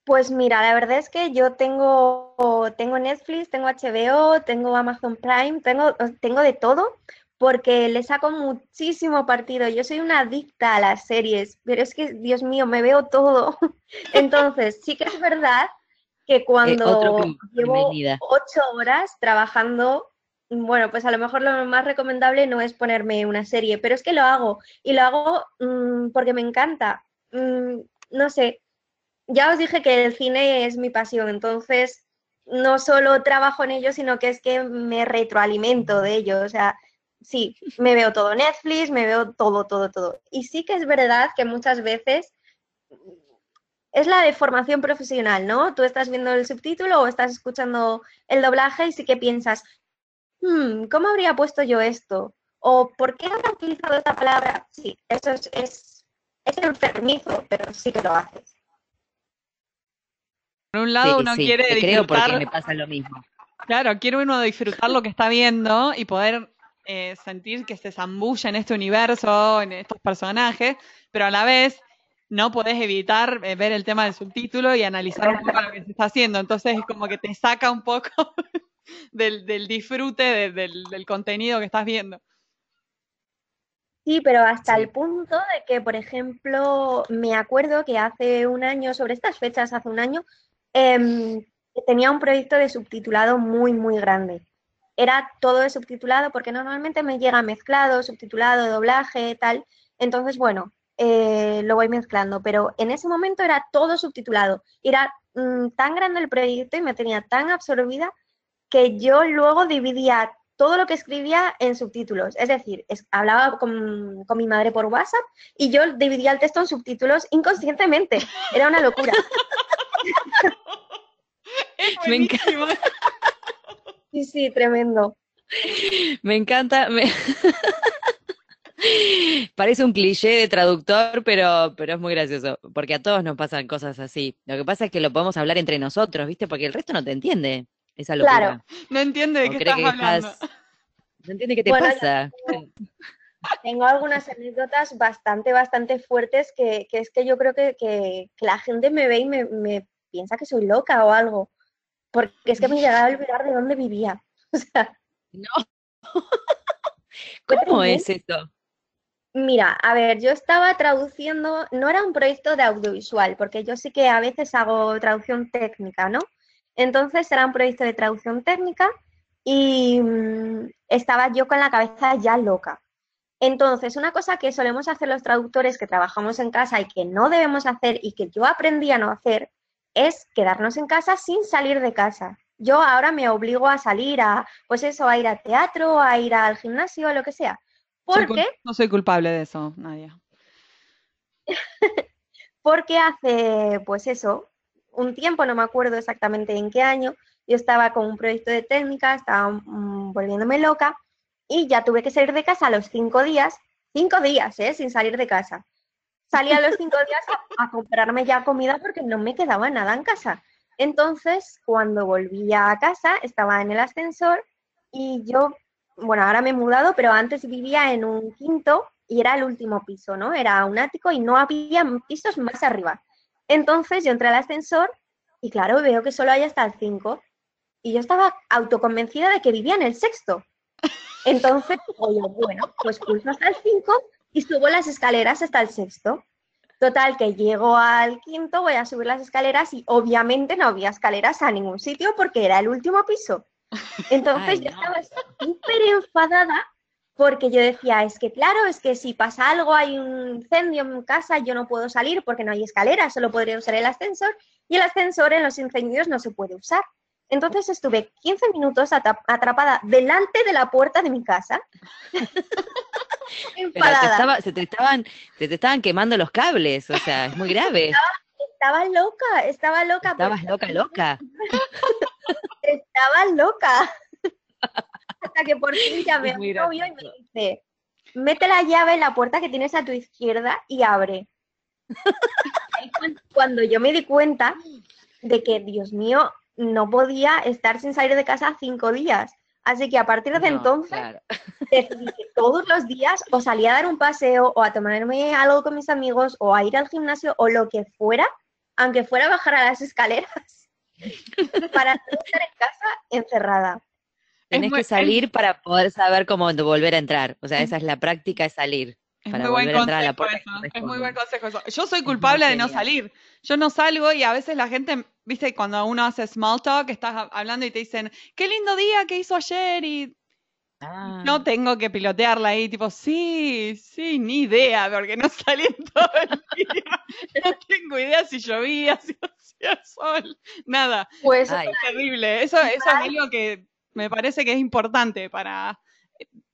Pues mira, la verdad es que yo tengo, tengo Netflix, tengo HBO, tengo Amazon Prime, tengo, tengo de todo, porque le saco muchísimo partido. Yo soy una adicta a las series, pero es que, Dios mío, me veo todo. *laughs* Entonces, sí que es verdad que *laughs* cuando eh, llevo ocho horas trabajando, bueno, pues a lo mejor lo más recomendable no es ponerme una serie, pero es que lo hago y lo hago mm, porque me encanta. Mm, no sé, ya os dije que el cine es mi pasión, entonces no solo trabajo en ello, sino que es que me retroalimento de ello. O sea, sí, me veo todo Netflix, me veo todo, todo, todo. Y sí que es verdad que muchas veces es la de formación profesional, ¿no? Tú estás viendo el subtítulo o estás escuchando el doblaje y sí que piensas, hmm, ¿cómo habría puesto yo esto? ¿O por qué habría utilizado esta palabra? Sí, eso es, es, es enfermizo, pero sí que lo haces. Por un lado uno quiere te creo porque me pasa lo mismo. Claro, quiere uno disfrutar lo que está viendo y poder eh, sentir que se zambulla en este universo, en estos personajes, pero a la vez no podés evitar eh, ver el tema del subtítulo y analizar un poco lo que se está haciendo. Entonces es como que te saca un poco *laughs* del, disfrute del, contenido que estás viendo. Sí, pero hasta el punto de que, por ejemplo, me acuerdo que hace un año, sobre estas fechas, hace un año, Em, tenía un proyecto de subtitulado muy, muy grande. Era todo de subtitulado porque normalmente me llega mezclado, subtitulado, doblaje, tal. Entonces, bueno, eh, lo voy mezclando, pero en ese momento era todo subtitulado. Era mm, tan grande el proyecto y me tenía tan absorbida que yo luego dividía todo lo que escribía en subtítulos. Es decir, hablaba con, con, mi madre por WhatsApp y yo dividía el texto en subtítulos inconscientemente. Era una locura. *laughs* Me encanta. Sí, sí, tremendo. Me encanta. Parece un cliché de traductor, pero, pero es muy gracioso, porque a todos nos pasan cosas así. Lo que pasa es que lo podemos hablar entre nosotros, ¿viste? Porque el resto no te entiende. Esa locura. Claro. No entiende de qué estás hablando. No entiende qué te pasa. Tengo, algunas anécdotas bastante, bastante fuertes que, es que yo creo que, la gente me ve y me piensa que soy loca o algo porque es que me llegaba a olvidar de dónde vivía. *laughs* O sea, no. *laughs* ¿Cómo es esto? Mira, a ver, yo estaba traduciendo, no era un proyecto de audiovisual, porque yo sí que a veces hago traducción técnica, ¿no? Entonces era un proyecto de traducción técnica y mm, estaba yo con la cabeza ya loca. Entonces, una cosa que solemos hacer los traductores que trabajamos en casa y que no debemos hacer y que yo aprendí a no hacer es quedarnos en casa sin salir de casa. Yo ahora me obligo a salir a, pues eso, a ir al teatro, a ir al gimnasio, a lo que sea. Porque... no soy culpable de eso, Nadia. *laughs* porque hace, pues eso, un tiempo, no me acuerdo exactamente en qué año, yo estaba con un proyecto de técnica, estaba mm, volviéndome loca y ya tuve que salir de casa a los cinco días, cinco días, ¿eh? Sin salir de casa salí a los cinco días a, comprarme ya comida porque no me quedaba nada en casa. Entonces, cuando volví a casa, estaba en el ascensor y yo, bueno, ahora me he mudado, pero antes vivía en un quinto y era el último piso, ¿no? Era un ático y no había pisos más arriba. Entonces yo entré al ascensor y claro, veo que solo hay hasta el cinco y yo estaba autoconvencida de que vivía en el sexto. Entonces, oye, bueno, pues pulso hasta el cinco y subo las escaleras hasta el sexto. Total, que llego al quinto, voy a subir las escaleras y obviamente no había escaleras a ningún sitio porque era el último piso. *laughs* Entonces yo estaba súper enfadada porque yo decía, es que claro, es que si pasa algo, hay un incendio en casa, yo no puedo salir porque no hay escaleras, solo podría usar el ascensor y el ascensor en los incendios no se puede usar. Entonces estuve 15 minutos atrapada delante de la puerta de mi casa. *laughs* se, te estaban, se te estaban quemando los cables, o sea, es muy grave. *laughs* Estaba, loca, estaba loca. Estabas loca, loca. *laughs* estaba loca. Hasta que por fin llamé a mi novio y me dice, mete la llave en la puerta que tienes a tu izquierda y abre. cuando yo me di cuenta de que, Dios mío, no podía estar sin salir de casa cinco días. Así que a partir de entonces *laughs* decidí que todos los días o salía a dar un paseo o a tomarme algo con mis amigos o a ir al gimnasio o lo que fuera, aunque fuera a bajar a las escaleras, *laughs* para no estar en casa encerrada. Tenés que salir para poder saber cómo volver a entrar. O sea, esa es la práctica, es salir. Es muy buen consejo Es muy buen consejo eso. Yo soy culpable de no salir. Yo no salgo y a veces la gente, viste, cuando uno hace small talk, estás hablando y te dicen, qué lindo día que hizo ayer y ah. no tengo que pilotearla ahí, tipo, sí, sí, ni idea, porque no salí todo el día. *laughs* No tengo idea si llovía, si hacía sol, nada. Pues es terrible. Eso, eso es algo que me parece que es importante para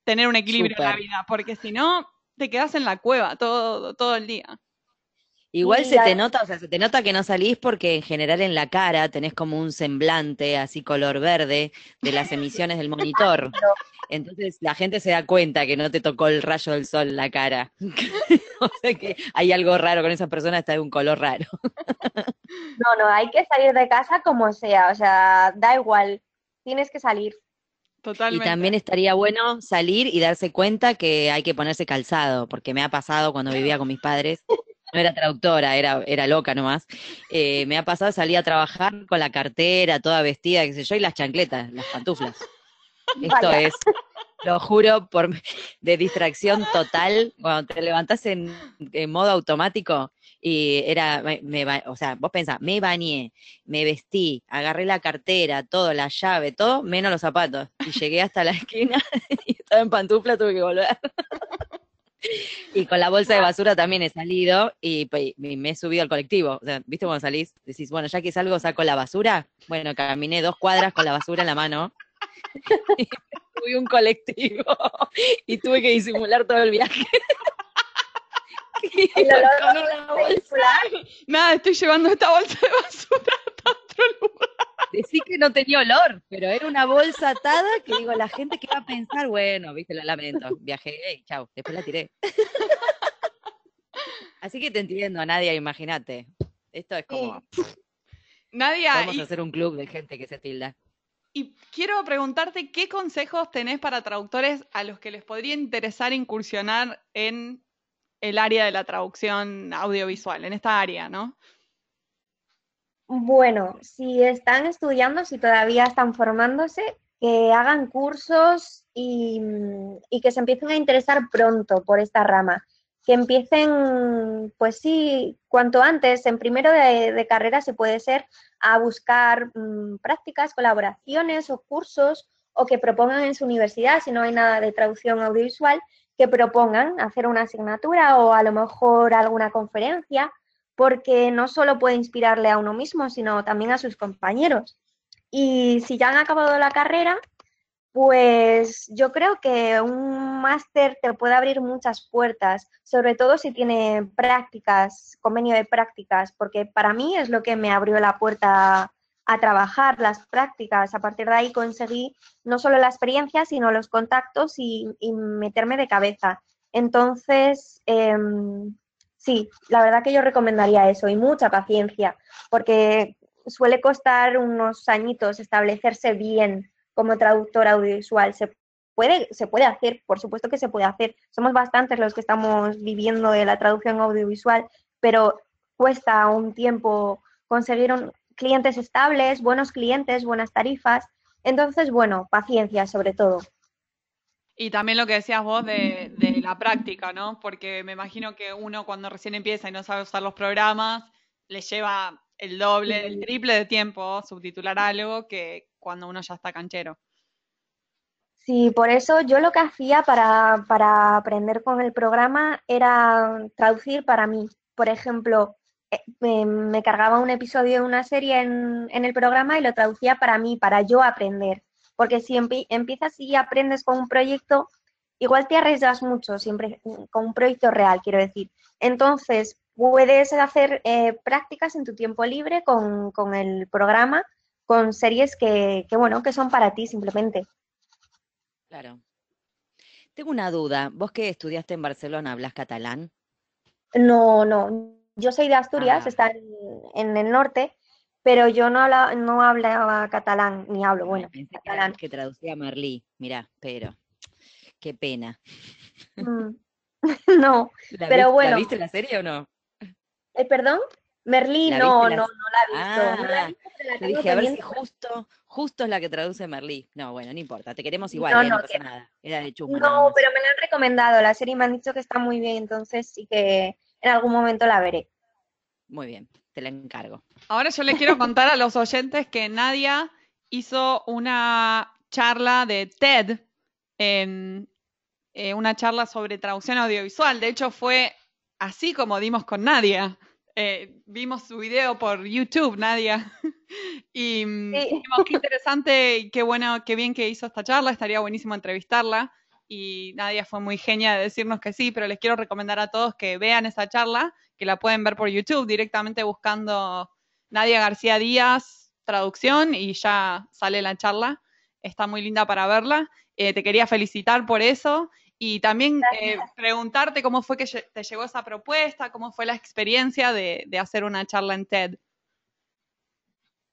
tener un equilibrio en la vida, porque si no, te quedas en la cueva todo, todo el día. Igual se te nota, o sea, se te nota que no salís porque en general en la cara tenés como un semblante así color verde de las emisiones del monitor. *laughs* Entonces la gente se da cuenta que no te tocó el rayo del sol en la cara. *laughs* o sea que hay algo raro con esa persona, está de un color raro. no, no, hay que salir de casa como sea, o sea, da igual, tienes que salir. Y también estaría bueno salir y darse cuenta que hay que ponerse calzado, porque me ha pasado cuando vivía con mis padres, no era traductora, era, era loca nomás, eh, me ha pasado salir a trabajar con la cartera, toda vestida, qué sé yo, y las chancletas, las pantuflas. Esto es, lo juro, por de distracción total, cuando te levantás en, modo automático, y era, me, o sea, vos pensás, me bañé, me vestí, agarré la cartera, todo, la llave, todo, menos los zapatos. Y llegué hasta la esquina *laughs* y estaba en pantufla, tuve que volver. y con la bolsa de basura también he salido y, me he subido al colectivo. O sea, ¿viste cuando salís? Decís, bueno, ya que salgo, saco la basura. Bueno, caminé dos cuadras con la basura en la mano. *laughs* y tuve un colectivo *laughs* y tuve que disimular todo el viaje. *laughs* Nada, estoy llevando esta bolsa de basura a otro lugar. Decí que no tenía olor, pero era una bolsa atada que digo, la gente que va a pensar, bueno, viste, lo lamento, viajé y chau, después la tiré. Así que te entiendo, Nadia, imagínate. Esto es como... Nadia... Vamos a hacer un club de gente que se tilda. Y quiero preguntarte qué consejos tenés para traductores a los que les podría interesar incursionar en el área de la traducción audiovisual, en esta área, ¿no? Bueno, si están estudiando, si todavía están formándose, que hagan cursos y, que se empiecen a interesar pronto por esta rama. Que empiecen, pues sí, cuanto antes, en primero de, carrera se puede ser, a buscar mm, prácticas, colaboraciones o cursos o que propongan en su universidad, si no hay nada de traducción audiovisual, que propongan hacer una asignatura o a lo mejor alguna conferencia, porque no solo puede inspirarle a uno mismo, sino también a sus compañeros. Y si ya han acabado la carrera, pues yo creo que un máster te puede abrir muchas puertas, sobre todo si tiene prácticas, convenio de prácticas, porque para mí es lo que me abrió la puerta a trabajar las prácticas. A partir de ahí conseguí no solo la experiencia, sino los contactos y, meterme de cabeza. Entonces, em, sí, la verdad que yo recomendaría eso y mucha paciencia, porque suele costar unos añitos establecerse bien como traductor audiovisual. Puede, se puede hacer, por supuesto que se puede hacer. Somos bastantes los que estamos viviendo de la traducción audiovisual, pero cuesta un tiempo conseguir un, clientes estables, buenos clientes, buenas tarifas. Entonces, bueno, paciencia sobre todo. Y también lo que decías vos de, la práctica, ¿no? Porque me imagino que uno cuando recién empieza y no sabe usar los programas, le lleva el doble, el triple de tiempo subtitular algo que cuando uno ya está canchero. Sí, por eso yo lo que hacía para, para aprender con el programa era traducir para mí. Por ejemplo, eh, me, cargaba un episodio de una serie en, el programa y lo traducía para mí, para yo aprender. Porque si empiezas y aprendes con un proyecto, igual te arriesgas mucho, siempre con un proyecto real, quiero decir. Entonces, puedes hacer eh, prácticas en tu tiempo libre con, el programa, con series que, que, bueno, que son para ti simplemente. Claro. Tengo una duda. ¿Vos que estudiaste en Barcelona, hablas catalán? No, no, yo soy de Asturias, ah. está en, el norte, pero yo no hablaba, no hablaba catalán, ni hablo, bueno, catalán. Que traducía Merlí, mira, pero qué pena. Mm. *laughs* *laughs* no, pero bueno. ¿La viste la serie o no? Eh, ¿Perdón? Merlí, no, no, no la he visto. Ah, dije, a ver si justo, justo es la que traduce Merlí. No, bueno, no importa, te queremos igual, no, eh, no, pasa nada. Era de chumbo. No, pero me la han recomendado la serie me han dicho que está muy bien, entonces sí que en algún momento la veré. Muy bien, te la encargo. Ahora yo les quiero contar a los oyentes que Nadia hizo una charla de TED, en, eh, una charla sobre traducción audiovisual. De hecho, fue así como dimos con Nadia. Eh, vimos su video por YouTube, Nadia, *laughs* y mm, dijimos qué interesante y qué bueno, qué bien que hizo esta charla, estaría buenísimo entrevistarla. Y Nadia fue muy genia de decirnos que sí, pero les quiero recomendar a todos que vean esa charla, que la pueden ver por YouTube directamente buscando Nadia García Díaz, traducción, y ya sale la charla. Está muy linda para verla. Eh, te quería felicitar por eso y también eh, preguntarte cómo fue que te llegó esa propuesta, cómo fue la experiencia de, hacer una charla en TED.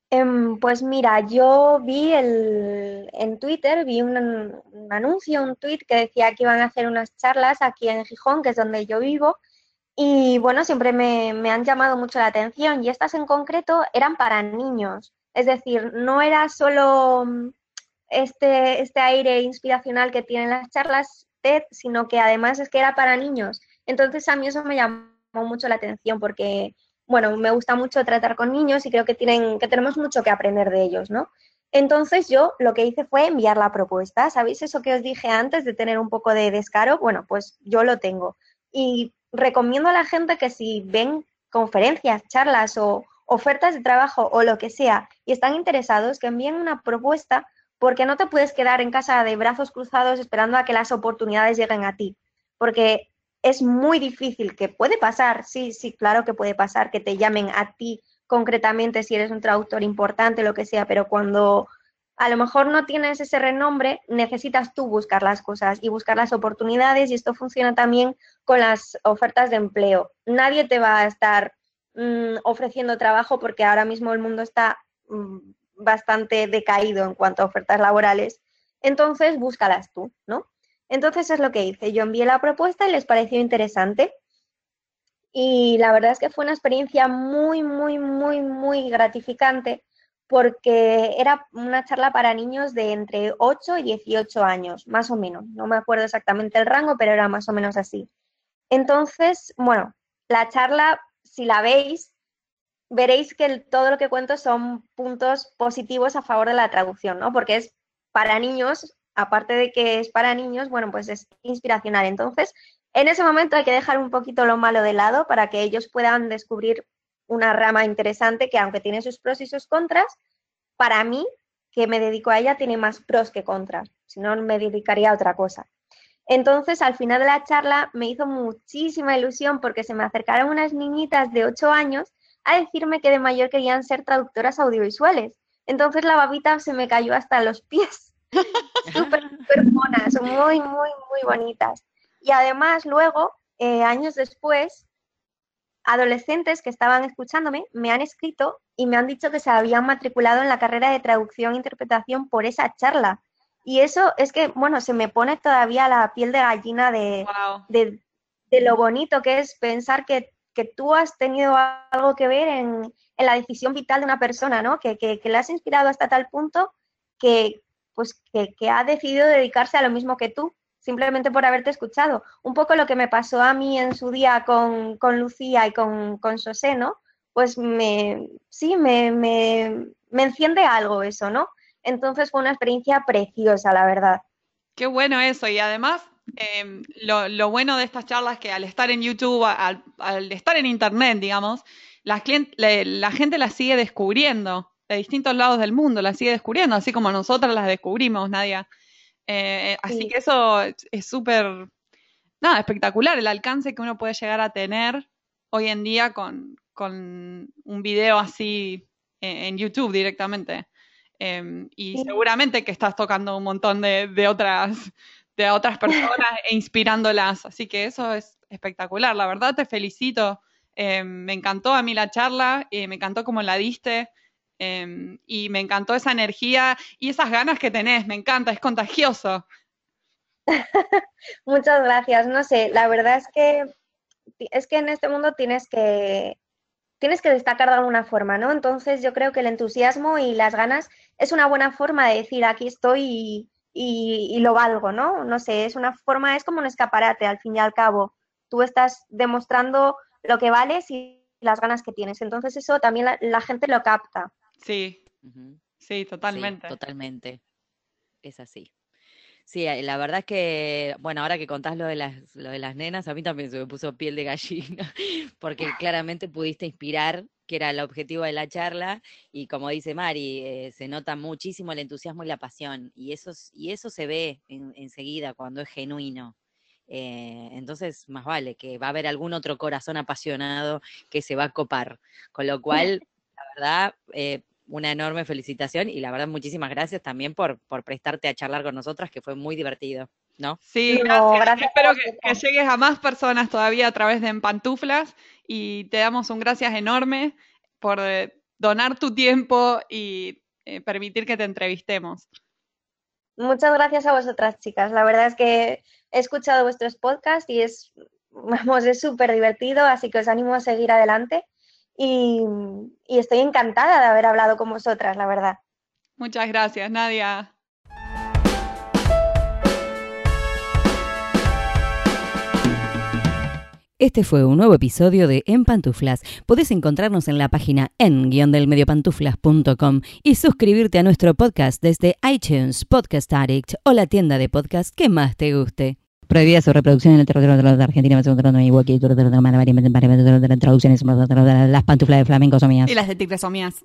Em, pues mira, yo vi el, en Twitter, vi un, anuncio, un tweet que decía que iban a hacer unas charlas aquí en Gijón, que es donde yo vivo, y bueno, siempre me, me han llamado mucho la atención y estas en concreto eran para niños, es decir, no era solo este, este aire inspiracional que tienen las charlas, sino que además es que era para niños. Entonces a mí eso me llamó mucho la atención porque, bueno, me gusta mucho tratar con niños y creo que, tienen, que tenemos mucho que aprender de ellos, ¿no? Entonces yo lo que hice fue enviar la propuesta. ¿Sabéis eso que os dije antes de tener un poco de descaro? Bueno, pues yo lo tengo. Y recomiendo a la gente que si ven conferencias, charlas o ofertas de trabajo o lo que sea y están interesados, que envíen una propuesta porque no te puedes quedar en casa de brazos cruzados esperando a que las oportunidades lleguen a ti, porque es muy difícil, que puede pasar, sí, sí, claro que puede pasar, que te llamen a ti concretamente si eres un traductor importante, lo que sea, pero cuando a lo mejor no tienes ese renombre, necesitas tú buscar las cosas y buscar las oportunidades y esto funciona también con las ofertas de empleo. Nadie te va a estar mm, ofreciendo trabajo porque ahora mismo el mundo está mm, bastante decaído en cuanto a ofertas laborales, entonces búscalas tú, ¿no? Entonces es lo que hice. Yo envié la propuesta y les pareció interesante. Y la verdad es que fue una experiencia muy, muy, muy, muy gratificante porque era una charla para niños de entre 8 y 18 años, más o menos. No me acuerdo exactamente el rango, pero era más o menos así. Entonces, bueno, la charla, si la veis, veréis que todo lo que cuento son puntos positivos a favor de la traducción, ¿no? Porque es para niños, aparte de que es para niños, bueno, pues es inspiracional. Entonces, en ese momento hay que dejar un poquito lo malo de lado para que ellos puedan descubrir una rama interesante que aunque tiene sus pros y sus contras, para mí, que me dedico a ella, tiene más pros que contras. Si no, me dedicaría a otra cosa. Entonces, al final de la charla me hizo muchísima ilusión porque se me acercaron unas niñitas de 8 años a decirme que de mayor querían ser traductoras audiovisuales. Entonces la babita se me cayó hasta los pies. *laughs* súper, súper monas, muy, muy, muy bonitas. Y además luego, eh, años después, adolescentes que estaban escuchándome me han escrito y me han dicho que se habían matriculado en la carrera de traducción e interpretación por esa charla. Y eso es que, bueno, se me pone todavía la piel de gallina de, de, de lo bonito que es pensar que que tú has tenido algo que ver en, la decisión vital de una persona, ¿no? Que, que, le has inspirado hasta tal punto que, pues, que, ha decidido dedicarse a lo mismo que tú, simplemente por haberte escuchado. Un poco lo que me pasó a mí en su día con, Lucía y con, con José, ¿no? Pues me, sí, me, me, me enciende algo eso, ¿no? Entonces fue una experiencia preciosa, la verdad. Qué bueno eso, y además Em, lo, bueno de estas charlas es que al estar en YouTube, al, estar en Internet, digamos, la, la gente las sigue descubriendo de distintos lados del mundo, las sigue descubriendo, así como nosotras las descubrimos, Nadia. Eh, así que eso es súper, nada, espectacular, el alcance que uno puede llegar a tener hoy en día con, un video así en, YouTube directamente. Em, y seguramente que estás tocando un montón de otras de otras personas e inspirándolas. Así que eso es espectacular. La verdad te felicito. Eh, me encantó a mí la charla, eh, me encantó cómo la diste. Em, y me encantó esa energía y esas ganas que tenés, me encanta, es contagioso. *laughs* Muchas gracias. No sé, la verdad es que es que en este mundo tienes que tienes que destacar de alguna forma, ¿no? Entonces yo creo que el entusiasmo y las ganas es una buena forma de decir aquí estoy lo valgo, ¿no? No sé, es una forma, es como un escaparate al fin y al cabo. Tú estás demostrando lo que vales y las ganas que tienes. Entonces eso también la, gente lo capta. Sí, sí, totalmente. totalmente. Es así. Sí, eh, la verdad es que, bueno, ahora que contás lo de las, lo de las nenas, a mí también se me puso piel de gallina, *laughs* porque claramente pudiste inspirar, que era el objetivo de la charla, y como dice Mari, eh, se nota muchísimo el entusiasmo y la pasión, y eso, y eso se ve enseguida cuando es genuino. Eh, entonces, más vale que va a haber algún otro corazón apasionado que se va a copar. Con lo *laughs* cual, la verdad, eh, una enorme felicitación y la verdad muchísimas gracias también por, por prestarte a charlar con nosotras, que fue muy divertido, ¿no? Sí, gracias. Espero que, llegues a más personas todavía a través de Empantuflas y te damos un gracias enorme por eh, donar tu tiempo y eh, permitir que te entrevistemos. Muchas gracias a vosotras, chicas. La verdad es que he escuchado vuestros podcasts y es, vamos, es súper divertido, así que os animo a seguir adelante y, estoy encantada de haber hablado con vosotras, la verdad. Muchas gracias, Nadia. Este fue un nuevo episodio de En Pantuflas. Podés encontrarnos en la página en-delmediopantuflas.com y suscribirte a nuestro podcast desde iTunes, Podcast Addict o la tienda de podcast que más te guste. Prohibida su reproducción en el territorio de Argentina, traducciones, las pantuflas de flamenco son mías. Y las de tigres son mías.